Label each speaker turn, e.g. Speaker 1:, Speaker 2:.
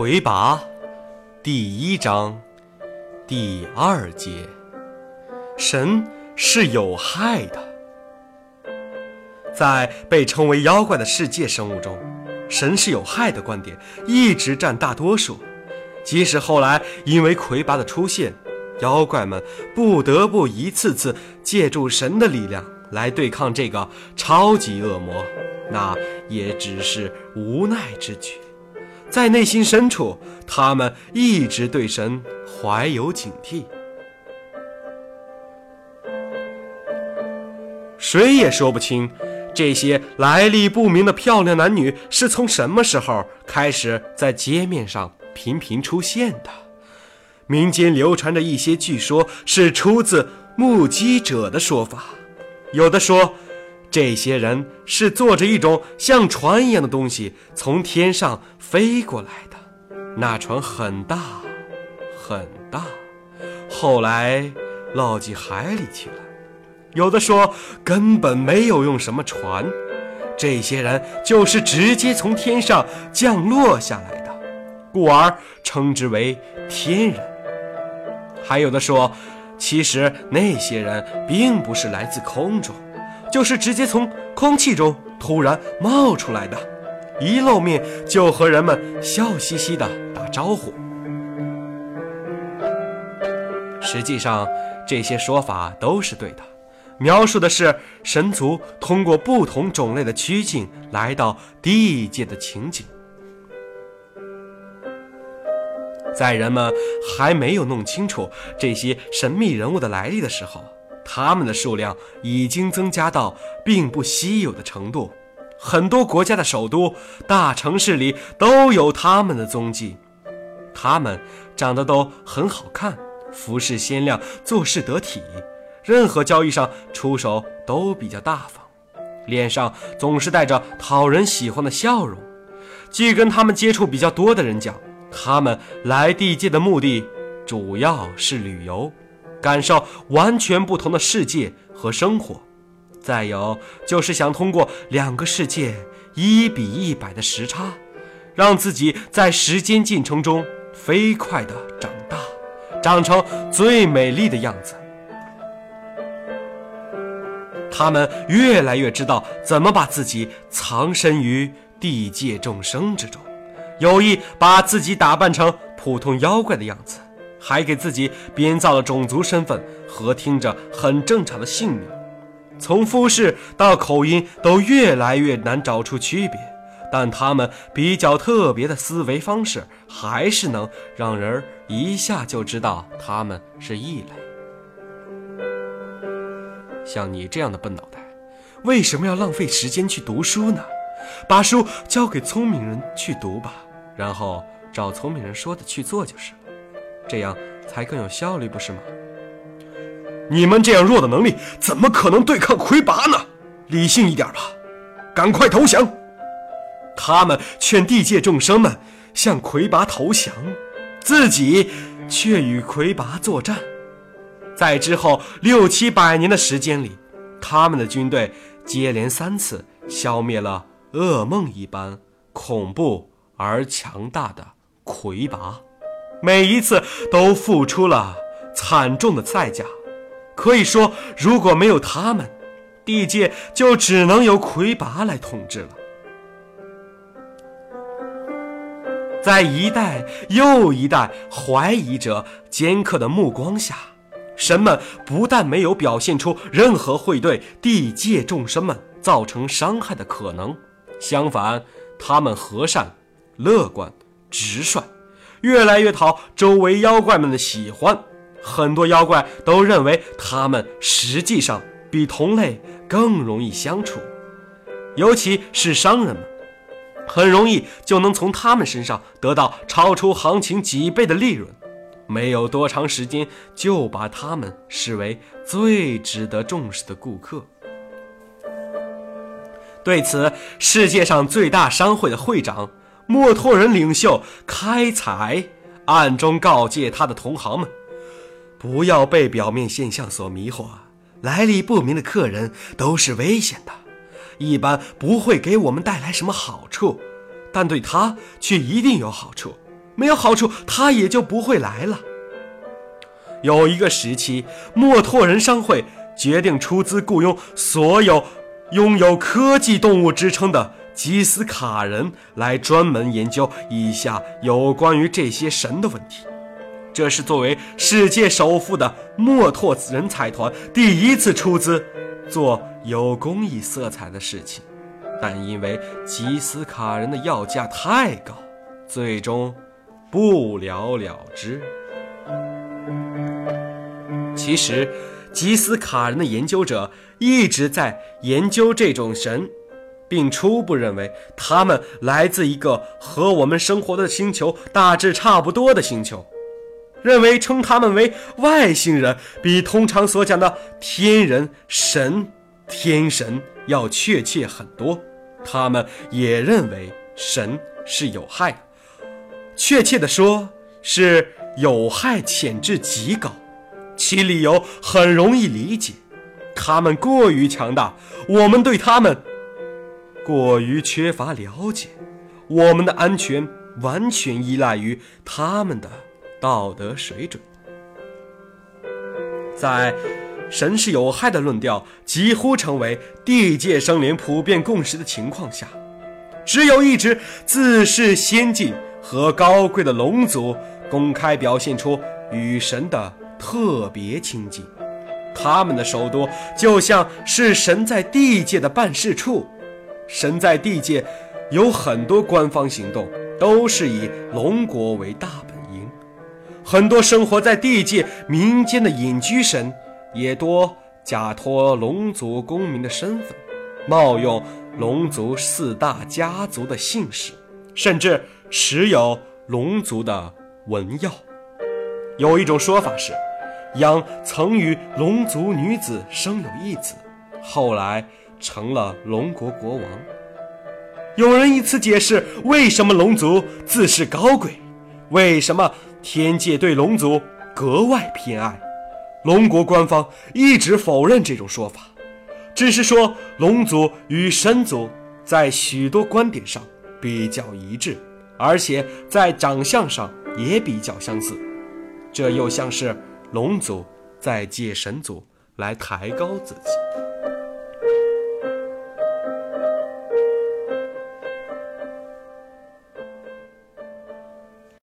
Speaker 1: 魁拔，第一章，第二节，神是有害的。在被称为妖怪的世界生物中，神是有害的观点一直占大多数。即使后来因为魁拔的出现，妖怪们不得不一次次借助神的力量来对抗这个超级恶魔，那也只是无奈之举。在内心深处，他们一直对神怀有警惕。谁也说不清，这些来历不明的漂亮男女是从什么时候开始在街面上频频出现的。民间流传着一些据说，是出自目击者的说法。有的说。这些人是坐着一种像船一样的东西从天上飞过来的，那船很大，很大，后来落进海里去了。有的说根本没有用什么船，这些人就是直接从天上降落下来的，故而称之为天人。还有的说，其实那些人并不是来自空中。就是直接从空气中突然冒出来的，一露面就和人们笑嘻嘻的打招呼。实际上，这些说法都是对的，描述的是神族通过不同种类的曲径来到地界的情景。在人们还没有弄清楚这些神秘人物的来历的时候。他们的数量已经增加到并不稀有的程度，很多国家的首都、大城市里都有他们的踪迹。他们长得都很好看，服饰鲜亮，做事得体，任何交易上出手都比较大方，脸上总是带着讨人喜欢的笑容。据跟他们接触比较多的人讲，他们来地界的目的主要是旅游。感受完全不同的世界和生活，再有就是想通过两个世界一比一百的时差，让自己在时间进程中飞快地长大，长成最美丽的样子。他们越来越知道怎么把自己藏身于地界众生之中，有意把自己打扮成普通妖怪的样子。还给自己编造了种族身份和听着很正常的姓名，从肤势到口音都越来越难找出区别，但他们比较特别的思维方式还是能让人一下就知道他们是异类。像你这样的笨脑袋，为什么要浪费时间去读书呢？把书交给聪明人去读吧，然后照聪明人说的去做就是。这样才更有效率，不是吗？你们这样弱的能力，怎么可能对抗魁拔呢？理性一点吧，赶快投降！他们劝地界众生们向魁拔投降，自己却与魁拔作战。在之后六七百年的时间里，他们的军队接连三次消灭了噩梦一般恐怖而强大的魁拔。每一次都付出了惨重的代价，可以说，如果没有他们，地界就只能由魁拔来统治了。在一代又一代怀疑者尖刻的目光下，神们不但没有表现出任何会对地界众生们造成伤害的可能，相反，他们和善、乐观、直率。越来越讨周围妖怪们的喜欢，很多妖怪都认为他们实际上比同类更容易相处，尤其是商人们，很容易就能从他们身上得到超出行情几倍的利润，没有多长时间就把他们视为最值得重视的顾客。对此，世界上最大商会的会长。墨托人领袖开采暗中告诫他的同行们：不要被表面现象所迷惑，来历不明的客人都是危险的，一般不会给我们带来什么好处，但对他却一定有好处，没有好处，他也就不会来了。有一个时期，墨拓人商会决定出资雇佣所有拥有科技动物之称的吉斯卡人来专门研究以下有关于这些神的问题。这是作为世界首富的墨拓人财团第一次出资做有公益色彩的事情，但因为吉斯卡人的要价太高，最终不了了之。其实，吉斯卡人的研究者一直在研究这种神，并初步认为他们来自一个和我们生活的星球大致差不多的星球，认为称他们为外星人比通常所讲的天人、神、天神要确切很多。他们也认为神是有害的，确切的说是有害潜质极高。其理由很容易理解，他们过于强大，我们对他们过于缺乏了解，我们的安全完全依赖于他们的道德水准。在神是有害的论调几乎成为地界生灵普遍共识的情况下，只有一只自视先进和高贵的龙族公开表现出与神的。特别亲近，他们的首都就像是神在地界的办事处。神在地界有很多官方行动，都是以龙国为大本营。很多生活在地界民间的隐居神，也多假托龙族公民的身份，冒用龙族四大家族的姓氏，甚至持有龙族的文耀。有一种说法是。央曾与龙族女子生有一子，后来成了龙国国王。有人以此解释为什么龙族自视高贵，为什么天界对龙族格外偏爱。龙国官方一直否认这种说法，只是说龙族与神族在许多观点上比较一致，而且在长相上也比较相似。这又像是。龙族在借神族来抬高自己。